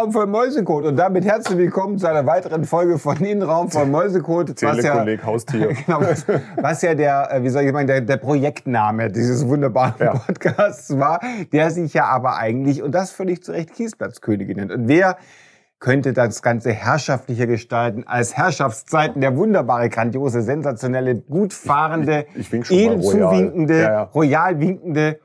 Innenraum voll Mäusekot. Und damit herzlich willkommen zu einer weiteren Folge von Innenraum voll Mäusekot. Was ja, Haustier. genau, was, was, ja der, äh, wie soll ich sagen, der, der Projektname dieses wunderbaren ja. Podcasts war, der sich ja aber eigentlich, und das völlig zu Recht, Kiesplatzkönige nennt. Und wer könnte das Ganze herrschaftlicher gestalten als Herrschaftszeiten der wunderbare, grandiose, sensationelle, gut fahrende, edel zuwinkende, ja, ja. royal winkende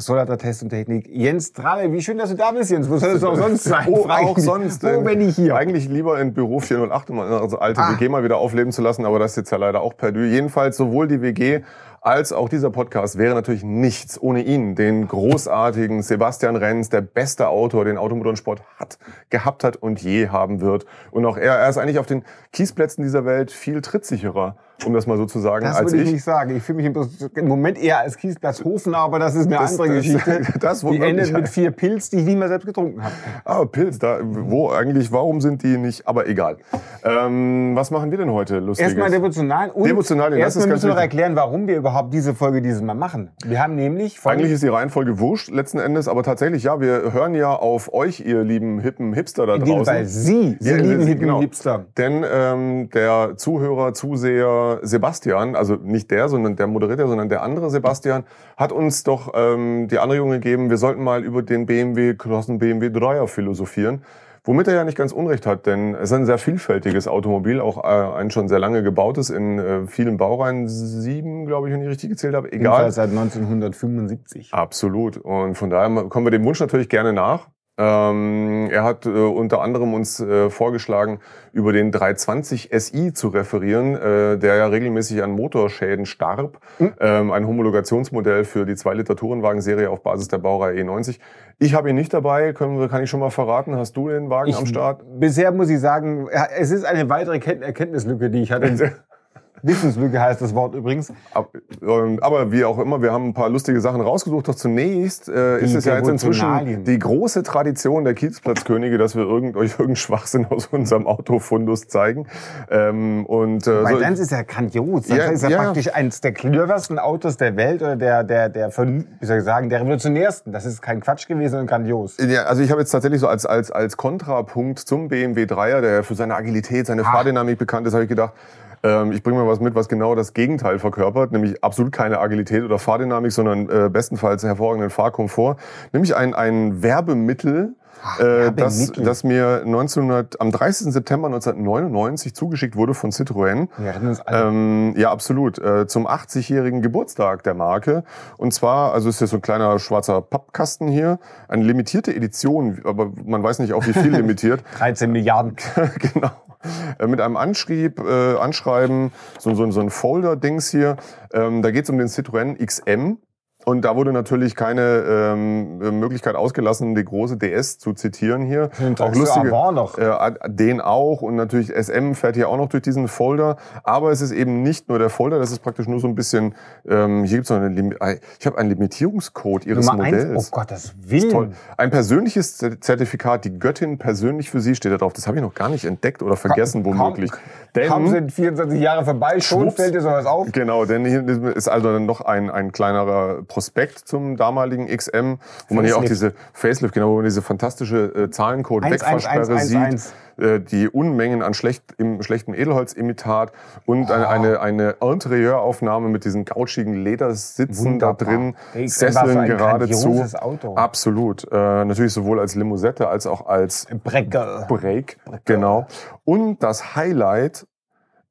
Solartest und Technik. Jens Trabe, wie schön, dass du da bist, Jens. Wo soll es auch sonst sein? Wo auch sonst. Wo bin ich hier? Eigentlich lieber in Büro 408, um unsere alte ah. WG mal wieder aufleben zu lassen, aber das ist jetzt ja leider auch perdu. Jedenfalls sowohl die WG als auch dieser Podcast wäre natürlich nichts ohne ihn, den großartigen Sebastian Renz, der beste Autor, den Automotorsport hat, gehabt hat und je haben wird. Und auch er, er ist eigentlich auf den Kiesplätzen dieser Welt viel trittsicherer um das mal so zu sagen, das als würde ich. nicht sagen. Ich fühle mich im Moment eher als Kiesplatz Hofen, aber das ist eine das, andere das, Geschichte. Das, die endet mit vier Pilz, die ich nie mehr selbst getrunken habe. Aber Pilz, da, wo eigentlich, warum sind die nicht, aber egal. Ähm, was machen wir denn heute lustiges? Erstmal devotional und Devotionalien, erstmal müssen wir noch erklären, warum wir überhaupt diese Folge dieses Mal machen. Wir haben nämlich... Eigentlich ist die Reihenfolge wurscht letzten Endes, aber tatsächlich, ja, wir hören ja auf euch, ihr lieben hippen Hipster da draußen. Weil Sie, Sie ja, lieben hippen genau. Hipster. Denn ähm, der Zuhörer, Zuseher Sebastian also nicht der, sondern der Moderator, sondern der andere Sebastian, hat uns doch ähm, die Anregung gegeben, wir sollten mal über den BMW Crossen BMW 3er philosophieren. Womit er ja nicht ganz Unrecht hat, denn es ist ein sehr vielfältiges Automobil, auch äh, ein schon sehr lange gebautes in äh, vielen Baureihen, sieben, glaube ich, wenn ich richtig gezählt habe. Egal. Seit 1975. Absolut. Und von daher kommen wir dem Wunsch natürlich gerne nach. Ähm, er hat äh, unter anderem uns äh, vorgeschlagen, über den 320 SI zu referieren, äh, der ja regelmäßig an Motorschäden starb. Mhm. Ähm, ein Homologationsmodell für die 2-Liter-Tourenwagen-Serie auf Basis der Baureihe E90. Ich habe ihn nicht dabei, können, kann ich schon mal verraten. Hast du den Wagen ich, am Start? Bisher muss ich sagen, es ist eine weitere Erkenntnislücke, die ich hatte. Wissenslücke heißt das Wort übrigens. Ähm, aber wie auch immer, wir haben ein paar lustige Sachen rausgesucht. Doch zunächst äh, ist es ja jetzt inzwischen die große Tradition der Kiezplatzkönige, dass wir irgend, euch irgendeinen Schwachsinn aus unserem Autofundus zeigen. Ähm, und, äh, Weil so, dann ist ja grandios. Das ja, ist ja, ja, praktisch eines der cleversten Autos der Welt oder der, der, der, von, wie soll ich sagen, der revolutionärsten. Das ist kein Quatsch gewesen, sondern grandios. Ja, also ich habe jetzt tatsächlich so als, als, als Kontrapunkt zum BMW 3er, der für seine Agilität, seine ah. Fahrdynamik bekannt ist, habe ich gedacht, ähm, ich bringe mal was mit, was genau das Gegenteil verkörpert, nämlich absolut keine Agilität oder Fahrdynamik, sondern äh, bestenfalls hervorragenden Fahrkomfort. Nämlich ein, ein Werbemittel, Ach, äh, das, das mir 1900, am 30. September 1999 zugeschickt wurde von Citroën. Ja, ähm, ja absolut. Äh, zum 80-jährigen Geburtstag der Marke. Und zwar, also ist ja so ein kleiner schwarzer Pappkasten hier. Eine limitierte Edition, aber man weiß nicht, auf wie viel limitiert. 13 Milliarden. genau. Äh, mit einem Anschrieb, äh, Anschreiben, so, so, so ein Folder-Dings hier. Ähm, da geht es um den Citroën XM. Und da wurde natürlich keine ähm, Möglichkeit ausgelassen, die große DS zu zitieren hier. Auch lustige, noch. Äh, den auch und natürlich SM fährt hier auch noch durch diesen Folder. Aber es ist eben nicht nur der Folder, das ist praktisch nur so ein bisschen. Ähm, hier gibt's noch eine, ich habe einen Limitierungscode ihres Nummer Modells. Eins? Oh Gott, das will. toll. Ein persönliches Zertifikat, die Göttin persönlich für Sie steht da drauf. Das habe ich noch gar nicht entdeckt oder vergessen kaum, womöglich. Denn kaum sind 24 Jahre vorbei, schon fällt dir sowas auf. Genau, denn hier ist also noch ein ein kleinerer Prospekt zum damaligen XM, wo man hier auch diese Facelift, genau, wo man diese fantastische äh, Zahlencode-Wegfahrsperre sieht, äh, die Unmengen an schlecht, im schlechten Edelholzimitat und oh. eine, eine, eine Interieuraufnahme mit diesen gautschigen Ledersitzen Wunderbar. da drin, Sesseln geradezu. Auto. Absolut. Äh, natürlich sowohl als Limousette als auch als Brecker. Break. Genau. Und das Highlight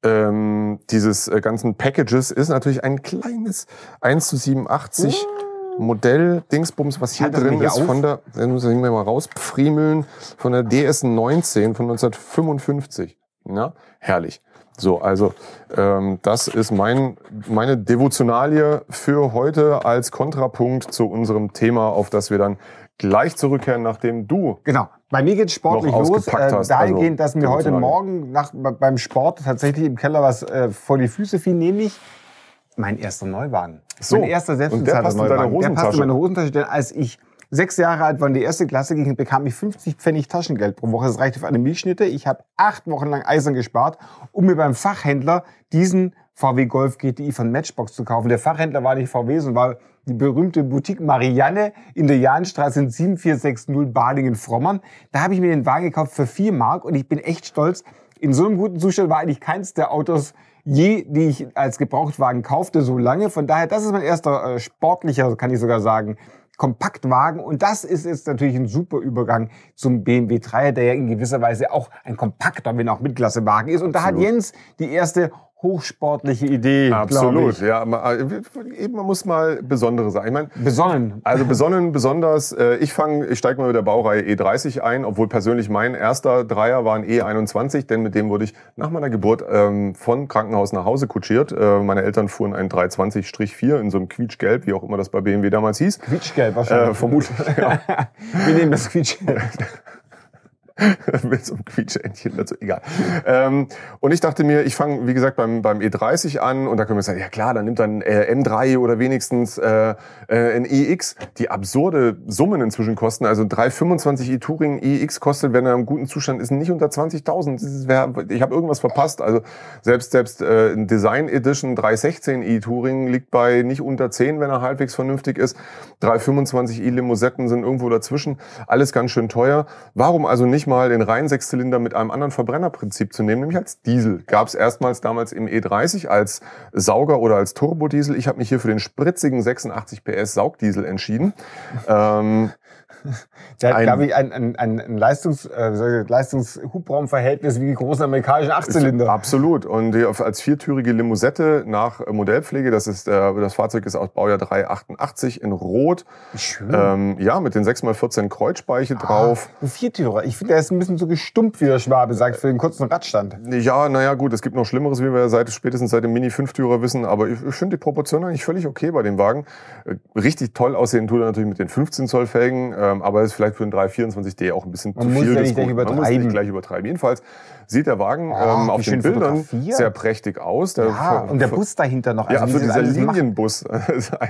ähm, dieses äh, ganzen Packages ist natürlich ein kleines 1 zu 87 uh. Modell Dingsbums, was hier halt drin ist, von der, dann muss ich mal rauspfriemeln, von der DS19 von 1955. Ja, herrlich. So, also ähm, das ist mein, meine Devotionalie für heute als Kontrapunkt zu unserem Thema, auf das wir dann gleich zurückkehren, nachdem du. Genau. Bei mir geht sportlich los. Äh, hast, dahingehend, also, dass mir heute Morgen nach, beim Sport tatsächlich im Keller was äh, vor die Füße fiel, nämlich mein erster Neuwagen. So. Mein erster selbstbezahlter Neuwagen. Der passt in meine Hosentasche, denn als ich sechs Jahre alt war und die erste Klasse ging, bekam ich 50 Pfennig Taschengeld pro Woche. Das reichte für eine Milchschnitte. Ich habe acht Wochen lang Eisern gespart, um mir beim Fachhändler diesen VW Golf GTI von Matchbox zu kaufen. Der Fachhändler war nicht VW, sondern war die berühmte Boutique Marianne in der Jahnstraße in 7460 Balingen-Frommern. Da habe ich mir den Wagen gekauft für 4 Mark und ich bin echt stolz. In so einem guten Zustand war eigentlich keins der Autos je, die ich als Gebrauchtwagen kaufte, so lange. Von daher, das ist mein erster äh, sportlicher, kann ich sogar sagen, Kompaktwagen. Und das ist jetzt natürlich ein super Übergang zum BMW 3, der ja in gewisser Weise auch ein kompakter, wenn auch Mitklassewagen ist. Und da Absolut. hat Jens die erste hochsportliche Idee. Absolut, ja. Man, äh, eben, man muss mal besondere sagen. Ich meine, besonnen. Also besonnen, besonders. Äh, ich fange, ich steige mal mit der Baureihe E30 ein, obwohl persönlich mein erster Dreier war ein E21, denn mit dem wurde ich nach meiner Geburt ähm, von Krankenhaus nach Hause kutschiert. Äh, meine Eltern fuhren einen 320-4 in so einem Quietschgelb, wie auch immer das bei BMW damals hieß. Quietschgelb wahrscheinlich. Äh, vermutlich. Ja. Wir nehmen das Quietschgelb. mit so einem Quietschentchen dazu, egal. Ähm, und ich dachte mir, ich fange, wie gesagt, beim, beim E30 an und da können wir sagen, ja klar, dann nimmt dann äh, M3 oder wenigstens äh, äh, ein EX, die absurde Summen inzwischen kosten. Also 325 e-Touring EX kostet, wenn er im guten Zustand ist, nicht unter 20.000. Ich habe irgendwas verpasst. Also selbst selbst äh, ein Design Edition 316 e-Touring liegt bei nicht unter 10, wenn er halbwegs vernünftig ist. 325 e-Limousinen sind irgendwo dazwischen. Alles ganz schön teuer. Warum also nicht mal den reinen Sechszylinder mit einem anderen Verbrennerprinzip zu nehmen, nämlich als Diesel. Gab es erstmals damals im E30 als Sauger oder als Turbodiesel. Ich habe mich hier für den spritzigen 86 PS Saugdiesel entschieden. ähm, der hat, glaube ich, ein, ein, ein Leistungs, äh, Leistungshubraumverhältnis wie die großen amerikanischen Achtzylinder. Absolut. Und als viertürige Limousette nach Modellpflege, das ist äh, das Fahrzeug ist aus Baujahr 388 in Rot. Schön. Ähm, ja, mit den 6x14 Kreuzspeiche ah, drauf. Ein Viertürer. Ich finde, der ist ein bisschen so gestumpft, wie der Schwabe sagt, für den kurzen Radstand. Ja, naja, gut, es gibt noch Schlimmeres, wie wir seit, spätestens seit dem Mini-Fünftürer wissen. Aber ich, ich finde die Proportion eigentlich völlig okay bei dem Wagen. Äh, richtig toll aussehen tut er natürlich mit den 15 Zoll Felgen. Ähm, aber ist vielleicht für einen 324D auch ein bisschen Man zu viel. Ja nicht Man muss nicht gleich übertreiben. Jedenfalls sieht der Wagen oh, ähm, auf den Bildern sehr prächtig aus. Der ja, und der Bus dahinter noch. Also ja, für dieser Linienbus.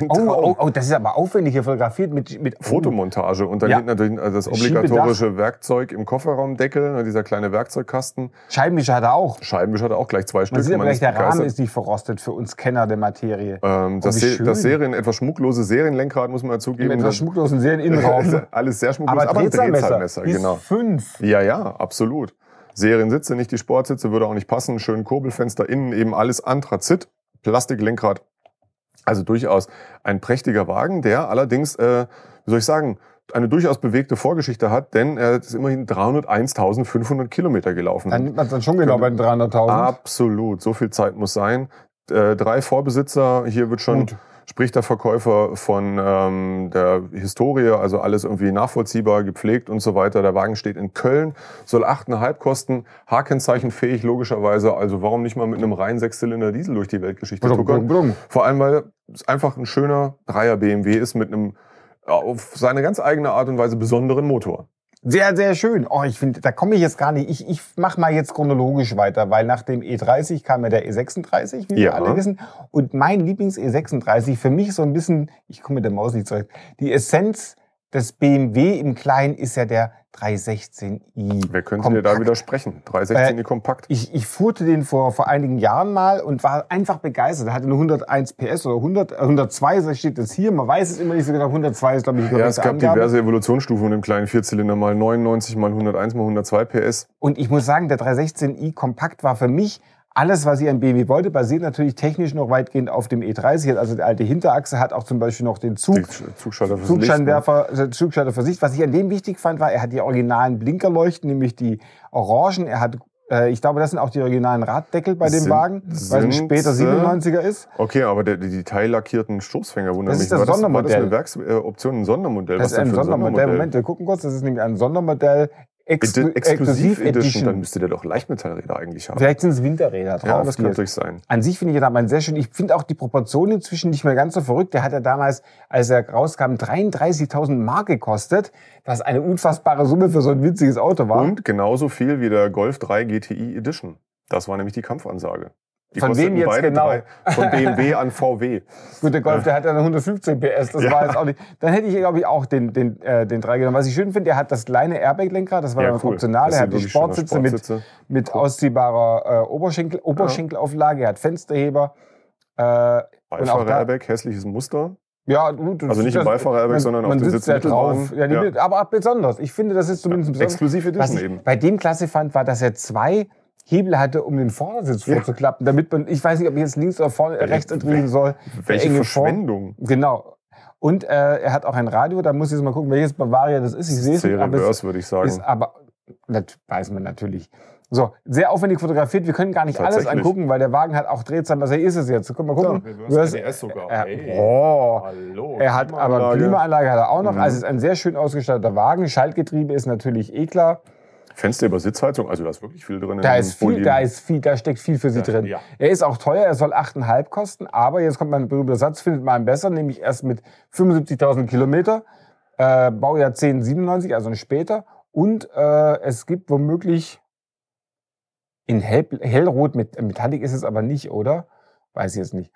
Oh, oh, oh, das ist aber aufwendig hier fotografiert mit, mit Fotomontage. Und dann ja. natürlich also das obligatorische Werkzeug im Kofferraumdeckel, ne, dieser kleine Werkzeugkasten. Scheibenwischer hat er auch. Scheibenwischer hat er auch gleich zwei Stück. Man sieht aber gleich, der Rahmen ist nicht verrostet für uns Kenner der Materie. Ähm, das, Se das Serien, etwas schmucklose Serienlenkrad, muss man ja zugeben. Mit etwas schmucklosen Serieninnenraum. Alles sehr schmucklos, aber, aber ein Drehzahlmesser. Genau. Fünf. Ja, ja, absolut. Seriensitze, nicht die Sportsitze, würde auch nicht passen. Schön Kurbelfenster innen, eben alles Anthrazit, Plastiklenkrad. Also durchaus ein prächtiger Wagen, der allerdings, äh, wie soll ich sagen, eine durchaus bewegte Vorgeschichte hat, denn er ist immerhin 301.500 Kilometer gelaufen. Dann nimmt man es dann schon genau bei den 300.000. Absolut, so viel Zeit muss sein. Äh, drei Vorbesitzer, hier wird schon Gut spricht der Verkäufer von ähm, der Historie, also alles irgendwie nachvollziehbar, gepflegt und so weiter. Der Wagen steht in Köln, soll 8,5 kosten, H-Kennzeichenfähig logischerweise. Also warum nicht mal mit einem reinen Sechszylinder Diesel durch die Weltgeschichte tuckern? Vor allem, weil es einfach ein schöner Dreier BMW ist mit einem auf seine ganz eigene Art und Weise besonderen Motor. Sehr, sehr schön. Oh, ich finde, da komme ich jetzt gar nicht. Ich, ich mache mal jetzt chronologisch weiter, weil nach dem E30 kam ja der E36, wie ja. wir alle wissen. Und mein Lieblings-E36, für mich so ein bisschen, ich komme mit der Maus nicht zurecht, die Essenz des BMW im Kleinen ist ja der 316i. Wer könnte dir da widersprechen? 316i äh, kompakt. Ich, ich fuhrte den vor, vor einigen Jahren mal und war einfach begeistert. Er hatte nur 101 PS oder 100, 102, äh, das steht das hier. Man weiß es immer nicht so genau. 102 ist, glaube ich, Ja, es gab Angabe. diverse Evolutionsstufen von dem kleinen Vierzylinder. Mal 99, mal 101, mal 102 PS. Und ich muss sagen, der 316i kompakt war für mich alles, was ich an BMW wollte, basiert natürlich technisch noch weitgehend auf dem E30. Also die alte Hinterachse hat auch zum Beispiel noch den Zug, Zugschalter Zugscheinwerfer, Licht, ne? Zugschalter für Sicht. Was ich an dem wichtig fand, war, er hat die originalen Blinkerleuchten, nämlich die orangen. Er hat äh, ich glaube, das sind auch die originalen Raddeckel bei dem sind, Wagen, weil es ein später 97er ist. Okay, aber der, die teillackierten Stoßfänger wundern das mich. Das ist das war Sondermodell. Das, war das eine Werksoption, ein Sondermodell? Das Was ist ein Sondermodell. Sondermodell. Moment, wir gucken kurz. Das ist nämlich ein Sondermodell Exklu Exklusiv Edition, dann müsste der doch Leichtmetallräder eigentlich haben. Vielleicht sind es Winterräder drauf. Ja, das kann natürlich sein. An sich finde ich ja damals sehr schön. Ich finde auch die Proportionen inzwischen nicht mehr ganz so verrückt. Der hat ja damals, als er rauskam, 33.000 Mark gekostet, was eine unfassbare Summe für so ein winziges Auto war. Und genauso viel wie der Golf 3 GTI Edition. Das war nämlich die Kampfansage. Die von wem jetzt genau? Drei, von BMW an VW. Gut, der Golf, der hat ja 115 PS, das ja. war jetzt auch nicht. Dann hätte ich, glaube ich, auch den, den, äh, den 3 genommen. Was ich schön finde, der hat das kleine Airbag-Lenkrad, das war ja, dann cool. optional. Er hat die Sportsitze, Sportsitze, mit, mit cool. ausziehbarer äh, Oberschenkel, Oberschenkelauflage, er hat Fensterheber. Äh, und auch da, Airbag, hässliches Muster. Ja, gut. Also nicht im Beifahrer-Airbag, man- sondern auf man den sitzt ja Sitzmittelbahnen. drauf. Ja, die, Ja. Aber auch besonders. Ich finde, das ist zumindest besonders. Exklusiv Edition ich eben. bei dem klasse fand, war, dass er zwei Hebel hatte, um den Vordersitz Ja. vorzuklappen, damit man, ich weiß nicht, ob ich jetzt links oder vorne, rechts drehen soll. Welche Verschwendung. Genau. Und äh, er hat auch ein Radio, da muss ich jetzt mal gucken, welches Bavaria das ist. Ich sehe es Reverse, würde ich sagen. ist aber, das weiß man natürlich. So, sehr aufwendig fotografiert. Wir können gar nicht alles angucken, weil der Wagen hat auch Drehzahl. Was ist es jetzt? Guck mal gucken. Du hast- ABS sogar. er, Hey. oh, Hallo. er hat aber Klimaanlage. Klimaanlage hat er auch noch. Mhm. Also es ist ein sehr schön ausgestatteter Wagen. Schaltgetriebe ist natürlich eh klar. Fenster über Sitzheizung, also da ist wirklich viel drin. Da ist viel, da ist viel, da steckt viel für Sie Ja, drin. ja. Er ist auch teuer, er soll 8,5 kosten, aber jetzt kommt mein berühmter Satz, findet man einen besser, nämlich erst mit 75.000 Kilometer, äh, Baujahr 1097, also ein später. Und äh, es gibt womöglich in Hell, Hellrot mit Metallic ist es aber nicht, oder? Weiß ich jetzt nicht.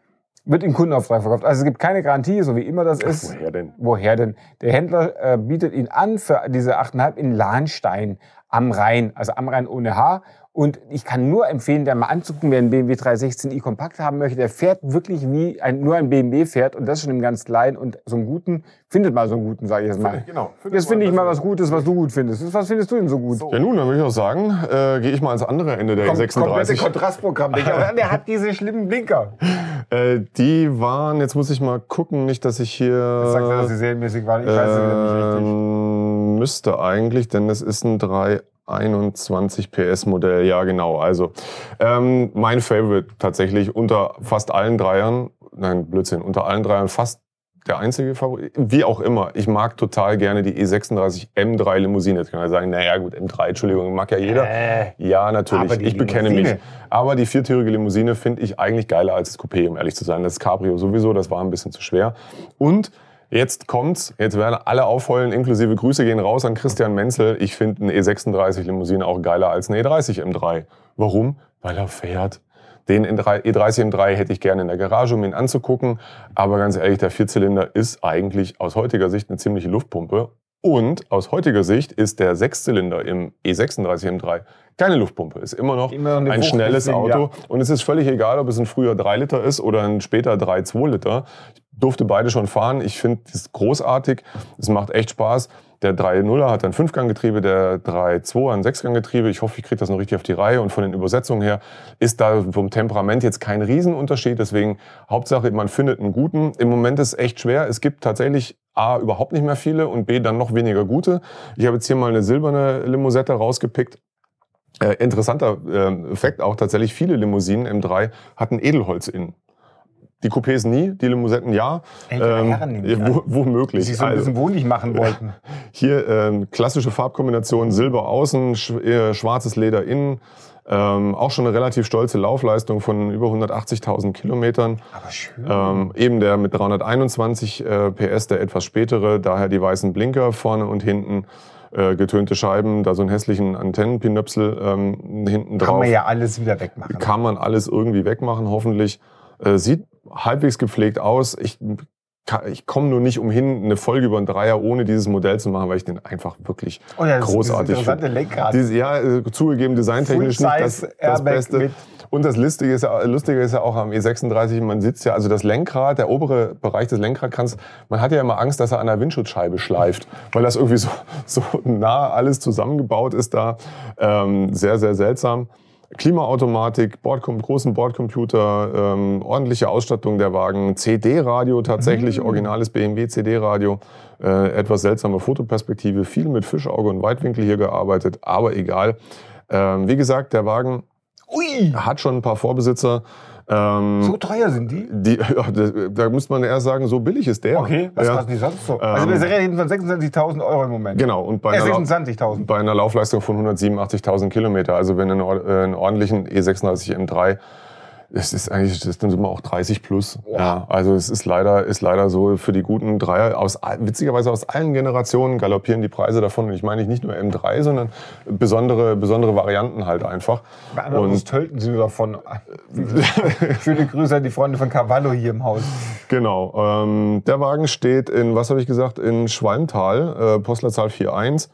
Wird im Kundenauftrag verkauft. Also es gibt keine Garantie, so wie immer das ist. Woher denn? Woher denn? Der Händler äh, bietet ihn an für diese 8,5 in Lahnstein am Rhein, also am Rhein ohne H. Und ich kann nur empfehlen, der mal anzugucken, wer einen BMW 316i Kompakt haben möchte. Der fährt wirklich wie ein, nur ein BMW fährt und das schon im ganz kleinen und so einen guten, findet mal so einen guten, sage ich jetzt mal. Genau. Jetzt finde ich mal was Gutes, was du gut findest. Was findest du denn so gut? Ja nun, dann würde ich auch sagen, äh, gehe ich mal ans andere Ende der Kom- komplette E36. Kontrastprogramm. Der hat diese schlimmen Blinker. Äh, die waren, jetzt muss ich mal gucken, nicht, dass ich hier... Sagt er, dass sie serienmäßig waren? Ich weiß es nicht richtig. Müsste eigentlich, denn es ist ein 321 PS Modell. Ja, genau. Also ähm, mein Favorite tatsächlich unter fast allen Dreiern. Nein, Blödsinn. Unter allen Dreiern fast der einzige Favorit. Wie auch immer. Ich mag total gerne die E36 M3 Limousine. Jetzt kann man sagen, naja gut, M3, Entschuldigung, mag ja jeder. Äh, Ja, natürlich. Ich bekenne Limousine. mich. Aber die viertürige Limousine finde ich eigentlich geiler als das Coupé, um ehrlich zu sein. Das Cabrio sowieso, das war ein bisschen zu schwer. Und jetzt kommt's, jetzt werden alle aufheulen, inklusive Grüße gehen raus an Christian Menzel. Ich finde eine E36 Limousine auch geiler als eine E30 M3. Warum? Weil er fährt. Den E30 M3 hätte ich gerne in der Garage, um ihn anzugucken. Aber ganz ehrlich, der Vierzylinder ist eigentlich aus heutiger Sicht eine ziemliche Luftpumpe. Und aus heutiger Sicht ist der Sechszylinder im E36 M3 keine Luftpumpe. Ist immer noch Immer noch ein schnelles deswegen, Auto. ja. Und es ist völlig egal, ob es ein früher 3 Liter ist oder ein später 3,2 Liter. Ich durfte beide schon fahren. Ich finde es großartig. Es macht echt Spaß. Der 3.0er hat ein Fünfganggetriebe, der 3.2er ein Sechsganggetriebe. Ich hoffe, ich kriege das noch richtig auf die Reihe. Und von den Übersetzungen her ist da vom Temperament jetzt kein Riesenunterschied. Deswegen Hauptsache, man findet einen guten. Im Moment ist es echt schwer. Es gibt tatsächlich A, überhaupt nicht mehr viele und B, dann noch weniger gute. Ich habe jetzt hier mal eine silberne Limousette rausgepickt. Äh, interessanter äh, Effekt auch tatsächlich, viele Limousinen M3 hatten Edelholz innen. Die Coupés nie, die Limousetten ja. Ältere Herren ja, an. wo, die womöglich. sich so ein Also, bisschen wohnlich machen wollten. hier ähm, klassische Farbkombination, Silber außen, sch äh, schwarzes Leder innen. Ähm, auch schon eine relativ stolze Laufleistung von über 180.000 Kilometern. Aber schön. Ähm, eben der mit 321 äh, PS, der etwas spätere, daher die weißen Blinker vorne und hinten, äh, getönte Scheiben, da so einen hässlichen Antennenpinöpsel ähm, hinten Kann drauf. man ja alles wieder wegmachen. Kann man alles irgendwie wegmachen, hoffentlich. Äh, sieht halbwegs gepflegt aus. Ich, kann- ich komme nur nicht umhin, eine Folge über einen Dreier ohne dieses Modell zu machen, weil ich den einfach wirklich Oh ja, das großartig finde. Lenkrad. Ja, äh, zugegeben, designtechnisch nicht das, das Beste. Und das Lustige ist, ja, Lustige ist ja auch am E36, man sitzt ja, also das Lenkrad, der obere Bereich des Lenkradkants, man hat ja immer Angst, dass er an der Windschutzscheibe schleift, weil das irgendwie so, so nah alles zusammengebaut ist da. Ähm, sehr, sehr seltsam. Klimaautomatik, Bordcom großen Bordcomputer, ähm, ordentliche Ausstattung der Wagen, CD-Radio tatsächlich, originales BMW CD-Radio, äh, etwas seltsame Fotoperspektive, viel mit Fischauge und Weitwinkel hier gearbeitet, aber egal. Ähm, wie gesagt, der Wagen Ui, hat schon ein paar Vorbesitzer. Ähm, so teuer sind die? die, ja, da, da muss man erst sagen, so billig ist der. Okay, was ja. kosten die sonst so? also Ähm, wir reden von 26.000 Euro im Moment. Genau, und bei Äh, einer, Lau- 26.000. bei einer Laufleistung von 187.000 Kilometer, also wenn ein, or- äh, einen ordentlichen E36 M3, das ist eigentlich, das sind immer auch 30 plus. Ja, also es ist leider, ist leider so für die guten Dreier, aus, witzigerweise aus allen Generationen galoppieren die Preise davon. Und ich meine nicht nur M3, sondern besondere, besondere Varianten halt einfach. Und tölten sie davon. Schöne Grüße an die Freunde von Cavallo hier im Haus. Genau. Ähm, der Wagen steht in, was habe ich gesagt, in Schwalmtal, äh, Postleitzahl 41,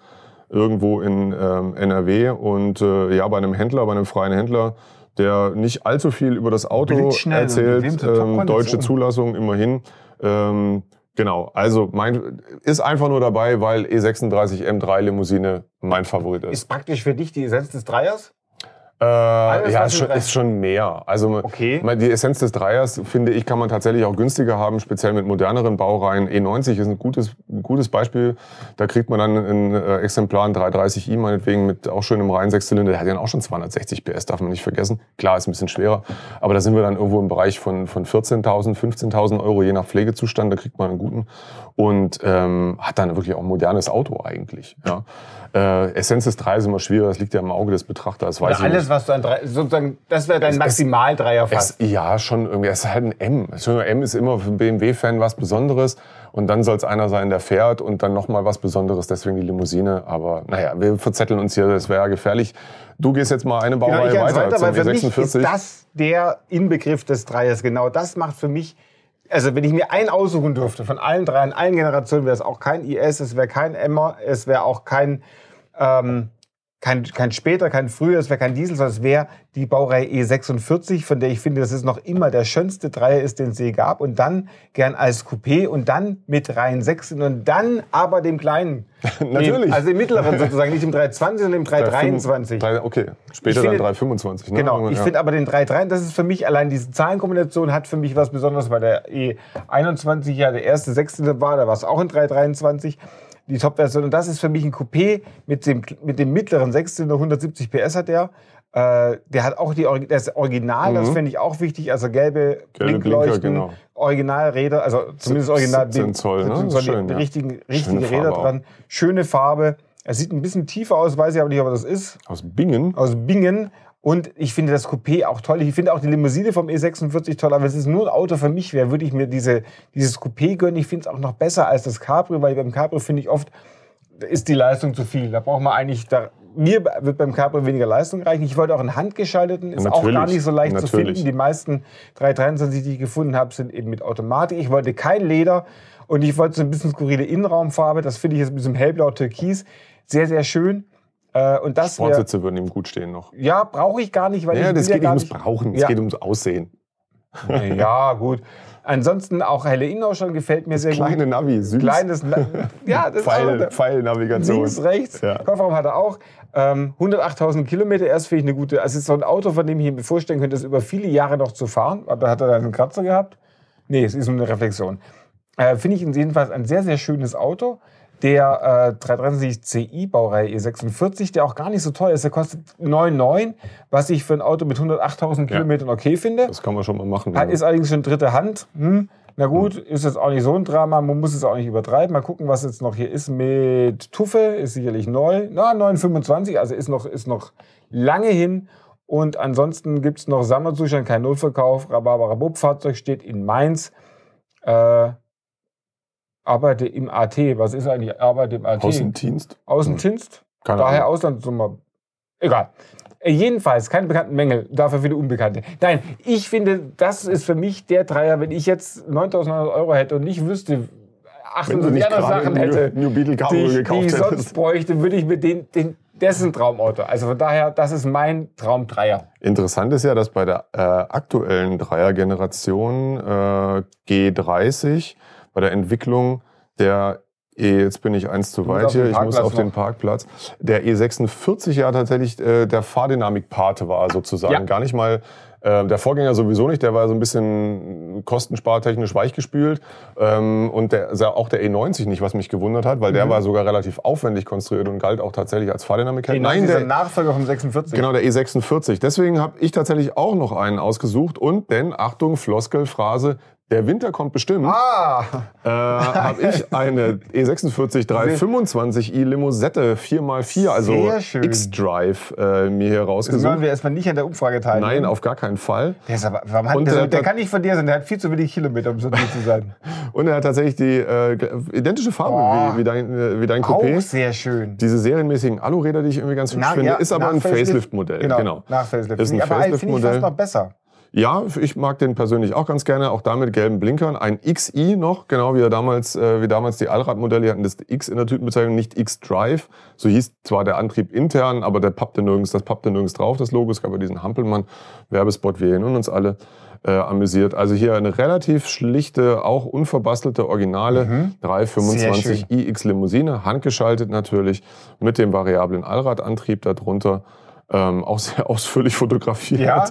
irgendwo in ähm, NRW. Und äh, ja, bei einem Händler, bei einem freien Händler, der nicht allzu viel über das Auto erzählt. Ähm, deutsche Zulassung immerhin. Ähm, Genau, also mein ist einfach nur dabei, weil E36 M3 Limousine mein Favorit ist. Ist praktisch für dich die Essenz des Dreiers? Äh, Alles, ja, ist schon, ist schon mehr. Also Okay. die Essenz des Dreiers, finde ich, kann man tatsächlich auch günstiger haben, speziell mit moderneren Baureihen. E90 ist ein gutes, ein gutes Beispiel. Da kriegt man dann ein äh, Exemplar, ein 330i meinetwegen, mit auch schönem reinen Sechszylinder. Der hat ja auch schon 260 PS, darf man nicht vergessen. Klar, ist ein bisschen schwerer. Aber da sind wir dann irgendwo im Bereich von, von 14.000, 15.000 Euro, je nach Pflegezustand. Da kriegt man einen guten. Und ähm, hat dann wirklich auch ein modernes Auto eigentlich. Ja. Äh, Essenz des Dreiers ist immer schwieriger, das liegt ja im Auge des Betrachters. Weiß Oder alles, nicht. was du an drei, sozusagen, das wäre dein Es- Maximal-Dreier Es, fast. ja, schon irgendwie. Es ist halt ein M. Ein M ist immer für einen BMW-Fan was Besonderes. Und dann soll es einer sein, der fährt und dann nochmal was Besonderes, deswegen die Limousine. Aber naja, wir verzetteln uns hier, das wäre ja gefährlich. Du gehst jetzt mal eine Genau, Baureihe eins weiter, weiter, weil für mich ist E46. das der Inbegriff des Dreiers. Genau das macht für mich, also wenn ich mir einen aussuchen dürfte von allen drei, in allen Generationen, wäre es auch kein IS, es wäre kein Emmer, es wäre auch kein, ähm, kein, kein später, kein früher, es wäre kein Diesel, sondern es wäre die Baureihe E46, von der ich finde, dass es noch immer der schönste Dreier ist, den es je gab. Und dann gern als Coupé und dann mit Reihen 6 und dann aber dem kleinen. Natürlich. Also dem mittleren sozusagen, nicht dem 320, sondern dem 323. Drei- Okay, später Ich dann finde- 325. Ne? Genau, ich ja. finde aber den 3.3, das ist für mich allein diese Zahlenkombination hat für mich was Besonderes, weil der E21 ja der erste Sechste war, da war es auch in 3.23, die Top-Version. Und das ist für mich ein Coupé mit dem, mit dem mittleren Sechszylinder, 170 PS hat der. Äh, der hat auch die, das Original, das finde ich auch wichtig, also gelbe, Gelbe Blinkleuchten, Blinker, genau. Originalräder, also zumindest Original 17 Zoll, ne? 17 Zoll, Schön, die ja. richtigen, richtige Schöne Räder dran, schöne Farbe. Er sieht ein bisschen tiefer aus, weiß ich aber nicht, ob das ist Aus Bingen. aus Bingen. Und ich finde das Coupé auch toll. Ich finde auch die Limousine vom E46 toll. Aber wenn es nur ein Auto für mich wäre, würde ich mir diese, dieses Coupé gönnen. Ich finde es auch noch besser als das Cabrio, weil beim Cabrio finde ich oft, ist die Leistung zu viel. Da braucht man eigentlich, da, mir wird beim Cabrio weniger Leistung reichen. Ich wollte auch einen handgeschalteten, ist auch Natürlich, gar nicht so leicht zu natürlich. finden. Die meisten 323, die ich gefunden habe, sind eben mit Automatik. Ich wollte kein Leder und ich wollte so ein bisschen skurrile Innenraumfarbe. Das finde ich jetzt mit diesem hellblau Türkis sehr, sehr schön. Äh, Und das Sportsitze würden ihm gut stehen noch. ja, brauche ich gar nicht, weil Ja, ich das geht ja nicht gar ums Brauchen, es Ja. geht ums Aussehen. Ja, gut. Ansonsten auch helle Innenausstattung gefällt mir sehr Kleine gut. Navi, süß. Kleines, ja, das Pfeil, Pfeilnavigation. links, rechts. Ja. Kofferraum hat er auch. Ähm, 108.000 Kilometer, erst finde ich eine gute. Also es ist so ein Auto, von dem ich mir vorstellen könnte, das über viele Jahre noch zu fahren. Aber hat er da einen Kratzer gehabt? Nee, es ist nur eine Reflexion. Äh, finde ich jedenfalls ein sehr, sehr schönes Auto. Der äh, 330 CI Baureihe E46, der auch gar nicht so teuer ist. Der kostet 9,9, was ich für ein Auto mit 108.000 Kilometern okay finde. Das kann man schon mal machen. Ja, ja. Ist allerdings schon dritte Hand. Hm. Na gut, ist jetzt auch nicht so ein Drama. Man muss es auch nicht übertreiben. Mal gucken, was jetzt noch hier ist mit Tuffe. Ist sicherlich neu. Na, 925, also ist noch, ist noch lange hin. Und ansonsten gibt es noch Sammelzustand, kein Notverkauf. Rhabarber Fahrzeug steht in Mainz. Äh, arbeite im AT. Was ist eigentlich Arbeite im AT? Außendienst? Außendienst? Keine Daher Ahnung. Auslandsnummer. Egal. Äh, Jedenfalls, keine bekannten Mängel, dafür viele Unbekannte. Nein, ich finde, das ist für mich der Dreier, wenn ich jetzt 9.900 Euro hätte und nicht wüsste, Wenn du 800 nicht andere Sachen hätte, New, New Beetle die ich, die ich sonst hättest. bräuchte, würde ich mir den, den, ein Traumauto. Also von daher, das ist mein Traumdreier. Interessant ist ja, dass bei der äh, aktuellen Dreiergeneration äh, G30 bei der Entwicklung der E, jetzt bin ich eins zu weit hier, den ich muss auf den noch. Parkplatz. Der E46 ja tatsächlich äh, der Fahrdynamik-Pate war sozusagen. Ja. Gar nicht mal äh, der Vorgänger sowieso nicht, der war so ein bisschen kostenspartechnisch weichgespült. Ähm, und der, auch der E90 nicht, was mich gewundert hat, weil der Mhm. war sogar relativ aufwendig konstruiert und galt auch tatsächlich als Fahrdynamik. Den Nein, der Nachfolger vom 46. Genau, der E46. Deswegen habe ich tatsächlich auch noch einen ausgesucht. Und denn, Achtung, Floskelphrase, der Winter kommt bestimmt. Ah, Äh, habe ich eine E E46 325i Limosette 4x4, also. X-Drive, äh, mir hier das sollen rausgesucht. wir erstmal nicht an der Umfrage teilnehmen. Nein, auf gar keinen Fall. Der, ist aber, warum hat, Und der, der- der kann nicht von dir sein, der hat viel zu wenig Kilometer, um so gut zu sein. Und er hat tatsächlich die äh, identische Farbe Oh. wie, wie dein, äh, wie dein Auch Coupé. sehr schön. Diese serienmäßigen Aluräder, die ich irgendwie ganz hübsch Na, finde, ja, ist aber ein Facelift. Facelift-Modell. Genau, Genau. nach Facelift. Ist ein aber finde ich fast Facelift-Modell. noch besser. Ja, ich mag den persönlich auch ganz gerne, auch da mit gelben Blinkern. Ein XI noch, genau wie, er damals, äh, wie damals die Allradmodelle, hatten das X in der Typenbezeichnung, nicht X-Drive. So hieß zwar der Antrieb intern, aber der pappte nirgends, das pappte nirgends drauf, das Logo. Es gab ja diesen Hampelmann-Werbespot, wir erinnern uns alle. Äh, amüsiert. Also hier eine relativ schlichte, auch unverbastelte, originale Mhm. 325 iX Limousine, handgeschaltet natürlich, mit dem variablen Allradantrieb darunter. Ähm, auch sehr ausführlich fotografiert. Ja.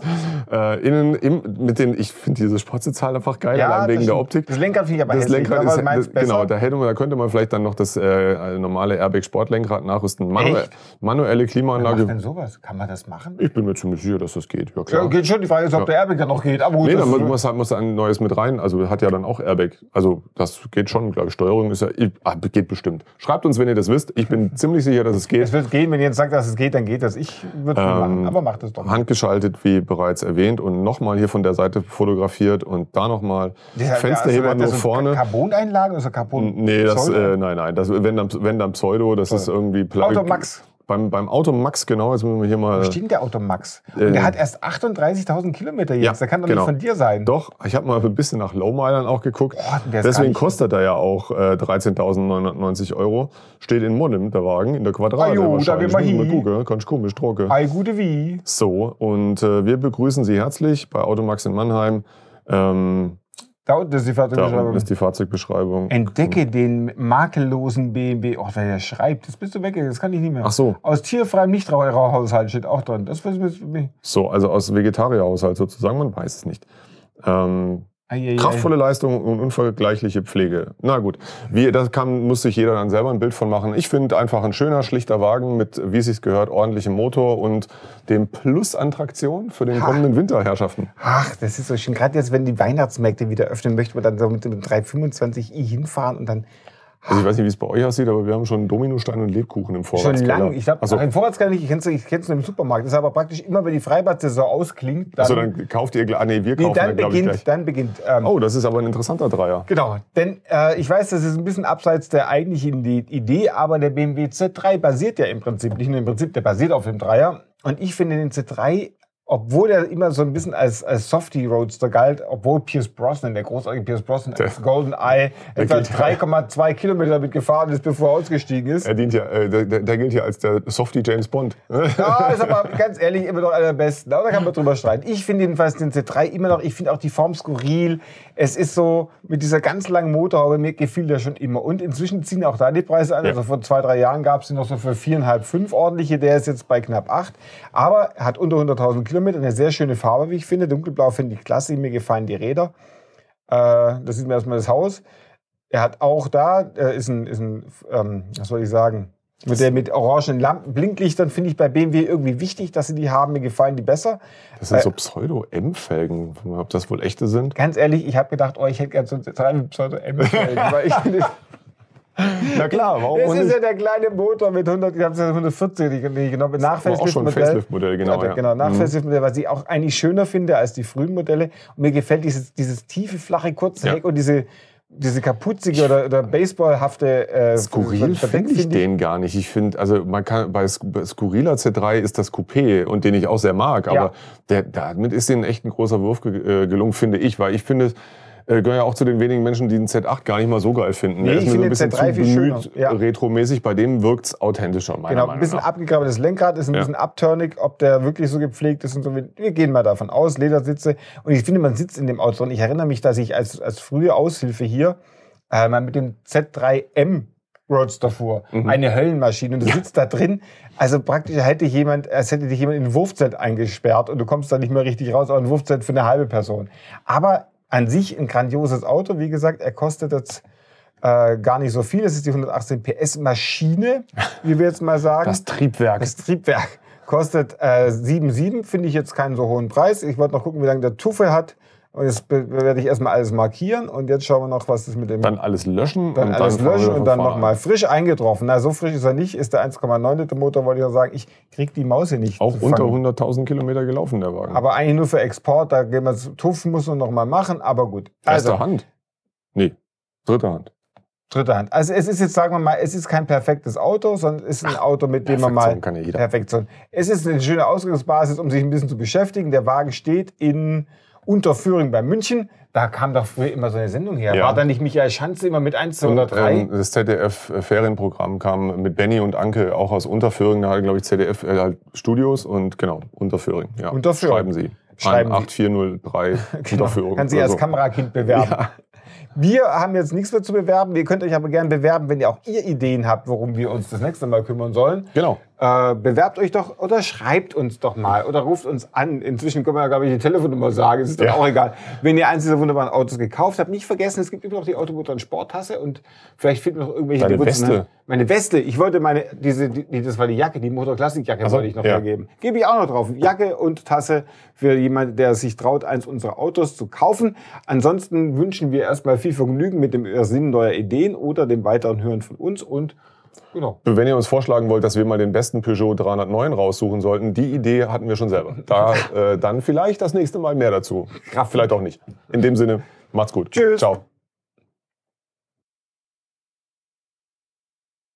Äh, innen im, mit den, ich finde diese Sportzahl einfach geil, allein wegen der. Optik. Das Lenkrad finde ich aber Das hässlich. Lenkrad ist, das, genau, da, hätte man, da könnte man vielleicht dann noch das äh, normale Airbag Sportlenkrad nachrüsten. Manu Echt? manuelle Klimaanlage. denn sowas? Kann man das machen? Ich bin mir ziemlich sicher, dass das geht. Ja, Ja, klar. geht schon. Die Frage ist, ob Ja. der Airbag dann noch geht. Aber gut, Nee, dann muss, halt, muss ein neues mit rein. Also hat ja dann auch Airbag. Also das geht schon, glaube ich. Steuerung ist ja, ah, geht bestimmt. Schreibt uns, wenn ihr das wisst. Ich bin ziemlich sicher, dass es es geht. wird gehen, wenn ihr jetzt sagt, dass es geht, dann geht das. Ich würde Ähm, machen, aber macht es doch mal. Handgeschaltet, wie bereits erwähnt, und nochmal hier von der Seite fotografiert und da nochmal Der- Fensterheber also, nur das ist vorne. Carboneinlage oder so Carbon? Nee, das, äh, nein, nein, das, wenn, dann, wenn dann Pseudo, das ist irgendwie Pla- Automax. Beim, beim Automax, genau, jetzt müssen wir hier mal. Wo steht denn der Automax? Äh, Und der hat erst 38.000 Kilometer jetzt. Ja, der kann doch genau. nicht von dir sein. Doch, ich habe mal ein bisschen nach Lowmilern auch geguckt. Gar Deswegen kostet er ja auch äh, 13.990 Euro. Steht in Monnem, der Wagen, in der Quadrate Ah jo, da gehen wir hin. gucken, kannst komisch drucken. Ei, gute wie. So, und äh, wir begrüßen Sie herzlich bei Automax in Mannheim. Ähm, Da unten ist die da unten Fahrzeugbeschreibung. ist die Fahrzeugbeschreibung. Entdecke den makellosen BMW. Oh, wer der schreibt, das bist du weg, das kann ich nicht mehr. Ach so, Aus tierfreiem Nichtraucherhaushalt steht auch drin. Das für mich. so, also aus Vegetarierhaushalt sozusagen, man weiß es nicht. Ähm, Eieiei. Kraftvolle Leistung und unvergleichliche Pflege. Na gut, wie, das kann, muss sich jeder dann selber ein Bild von machen. Ich finde einfach ein schöner, schlichter Wagen mit, wie es sich gehört, ordentlichem Motor und dem Plus an Traktion für den kommenden Winterherrschaften. Ach, das ist so schön. Gerade jetzt, wenn die Weihnachtsmärkte wieder öffnen, möchte man dann so mit dem 325i hinfahren und dann Also ich weiß nicht, wie es bei euch aussieht, aber wir haben schon Dominostein und Lebkuchen im schon Vorratskeller. lang. Ich glaube, also, den Vorratskeller nicht, ich kenne es ich nur im Supermarkt. Das ist aber praktisch immer, wenn die Freibad-Saison ausklingt, dann, also dann kauft ihr, ah nee, wir nee, kaufen dann dann, ich, beginnt, gleich. dann beginnt. Ähm, Oh, das ist aber ein interessanter Dreier. Genau, denn äh, ich weiß, das ist ein bisschen abseits der eigentlichen Idee, aber der BMW Z3 basiert ja im Prinzip, nicht nur im Prinzip, der basiert auf dem Dreier. Und ich finde den Z3, obwohl er immer so ein bisschen als, als Softie-Roadster galt, obwohl Pierce Brosnan, der großartige Pierce Brosnan, Der- als Golden Eye etwa gilt- 3,2 Kilometer damit gefahren ist, bevor er ausgestiegen ist. Er dient ja, äh, der, der, gilt ja als der Softie James Bond. Ja, ist aber ganz ehrlich immer noch einer der besten. Aber da kann man drüber streiten. Ich finde jedenfalls den Z3 immer noch, ich finde auch die Form skurril. Es ist so, mit dieser ganz langen Motorhaube, mir gefiel der schon immer. Und inzwischen ziehen auch da die Preise an. Ja. Also vor zwei, drei Jahren gab es den noch so für viereinhalb, fünf ordentliche. Der ist jetzt bei knapp acht. Aber er hat unter 100.000 Kilometer, eine sehr schöne Farbe, wie ich finde. Dunkelblau finde ich klasse, mir gefallen die Räder. Äh, das ist mir erstmal das Haus. Er hat auch da, äh, ist ein, ist ein ähm, was soll ich sagen, mit, der, mit orangen Lampen, Blinklichtern finde ich bei BMW irgendwie wichtig, dass sie die haben. Mir gefallen die besser. Das sind so Pseudo-M-Felgen. Ob das wohl echte sind? Ganz ehrlich, ich habe gedacht, oh, ich hätte gerne so drei mit pseudo m weil ich Na klar, warum Das ist nicht? ja der kleine Motor mit 100, ich habe es ja 140 die- die genommen, mit War auch schon ein Nachfacelift-Modell. Facelift-Modell, genau. Genau, ja. genau Mhm. Nachfacelift-Modell, was ich auch eigentlich schöner finde als die frühen Modelle. Und mir gefällt dieses, dieses tiefe, flache, kurze Ja. Heck und diese, diese kapuzige oder, oder baseballhafte äh, Skurril finde ich den gar nicht. Ich finde, also man kann bei Sk- bei Skurriler C3 ist das Coupé und den ich auch sehr mag, Ja. aber der, damit ist denen echt ein großer Wurf ge äh, gelungen, finde ich, weil ich finde, äh, gehöre ja auch zu den wenigen Menschen, die den Z8 gar nicht mal so geil finden. Nee, der ist ich mir so ein finde bisschen den Z3 zu viel bemüht, schöner. Ja. retromäßig. Bei dem wirkt's authentischer, meiner Genau, ein bisschen nach. abgegrabenes Lenkrad, ist ein Ja. bisschen abturnig, ob der wirklich so gepflegt ist und so. Wir gehen mal davon aus, Ledersitze. Und ich finde, man sitzt in dem Auto drin. Ich erinnere mich, dass ich als, als frühe Aushilfe hier äh, mal mit dem Z3M Roadster fuhr. Mhm. Eine Höllenmaschine. Und du sitzt da drin. Also praktisch hätte jemand, als hätte dich jemand in ein Wurfzelt eingesperrt und du kommst da nicht mehr richtig raus, aber ein Wurfzelt für eine halbe Person. Aber an sich ein grandioses Auto. Wie gesagt, er kostet jetzt äh, gar nicht so viel. Es ist die 118 PS Maschine, wie wir jetzt mal sagen. Das Triebwerk. Das Triebwerk kostet äh, 7,7, finde ich jetzt keinen so hohen Preis. Ich wollte noch gucken, wie lange der Tuffe hat. Und jetzt werde ich erstmal alles markieren. Und jetzt schauen wir noch, was das mit dem. dann alles löschen dann und alles dann löschen und dann nochmal frisch eingetroffen. Na, so frisch ist er nicht. Ist der 1,9 Liter Motor, wollte ich noch sagen. Ich krieg die Maus hier nicht. Auch unter fangen. 100.000 Kilometer gelaufen, der Wagen. Aber eigentlich nur für Export. Da gehen wir Tuff muss man noch mal machen. Aber gut. Erster Also, Hand? Nee, dritter Hand. dritte Hand. Also es ist jetzt, sagen wir mal, es ist kein perfektes Auto, sondern es ist ein Auto, mit dem man mal kann ja jeder. Perfektion. Es ist eine schöne Ausgangsbasis, um sich ein bisschen zu beschäftigen. Der Wagen steht in Unterföhring bei München. Da kam doch früher immer so eine Sendung her. Ja. War da nicht Michael Schanze immer mit 1, 2 oder 3? ähm, das ZDF-Ferienprogramm kam mit Benny und Anke auch aus Unterföhring. Da glaube ich, ZDF äh, halt Studios und genau, Unterföhring. Ja. Unterföhring. Schreiben Sie. Schreiben An Sie. 8403 Unterföhring. Kann sich oder als so. Kamerakind bewerben. Wir haben jetzt nichts mehr zu bewerben. Ihr könnt euch aber gerne bewerben, wenn ihr auch ihr Ideen habt, worum wir uns das nächste Mal kümmern sollen. Genau. Äh, bewerbt euch doch oder schreibt uns doch mal oder ruft uns an. Inzwischen können wir ja, glaube ich, die Telefonnummer sagen. Es ist Ja. auch egal. Wenn ihr eins dieser wunderbaren Autos gekauft habt, nicht vergessen, es gibt immer noch die Automotoren Sporttasse und vielleicht finden wir noch irgendwelche Deine. Weste. Meine Weste. Ich wollte meine, diese, die, das war die Jacke, die Motor-Klassik-Jacke Ach so, wollte ich noch ja. hergeben. Gebe ich auch noch drauf. Jacke und Tasse für jemanden, der sich traut, eins unserer Autos zu kaufen. Ansonsten wünschen wir erstmal viel Vergnügen mit dem Ersinnen neuer Ideen oder dem weiteren Hören von uns und genau. Wenn ihr uns vorschlagen wollt, dass wir mal den besten Peugeot 309 raussuchen sollten, die Idee hatten wir schon selber. Da äh, dann vielleicht das nächste Mal mehr dazu. Vielleicht auch nicht. In dem Sinne, macht's gut. Tschüss. Ciao.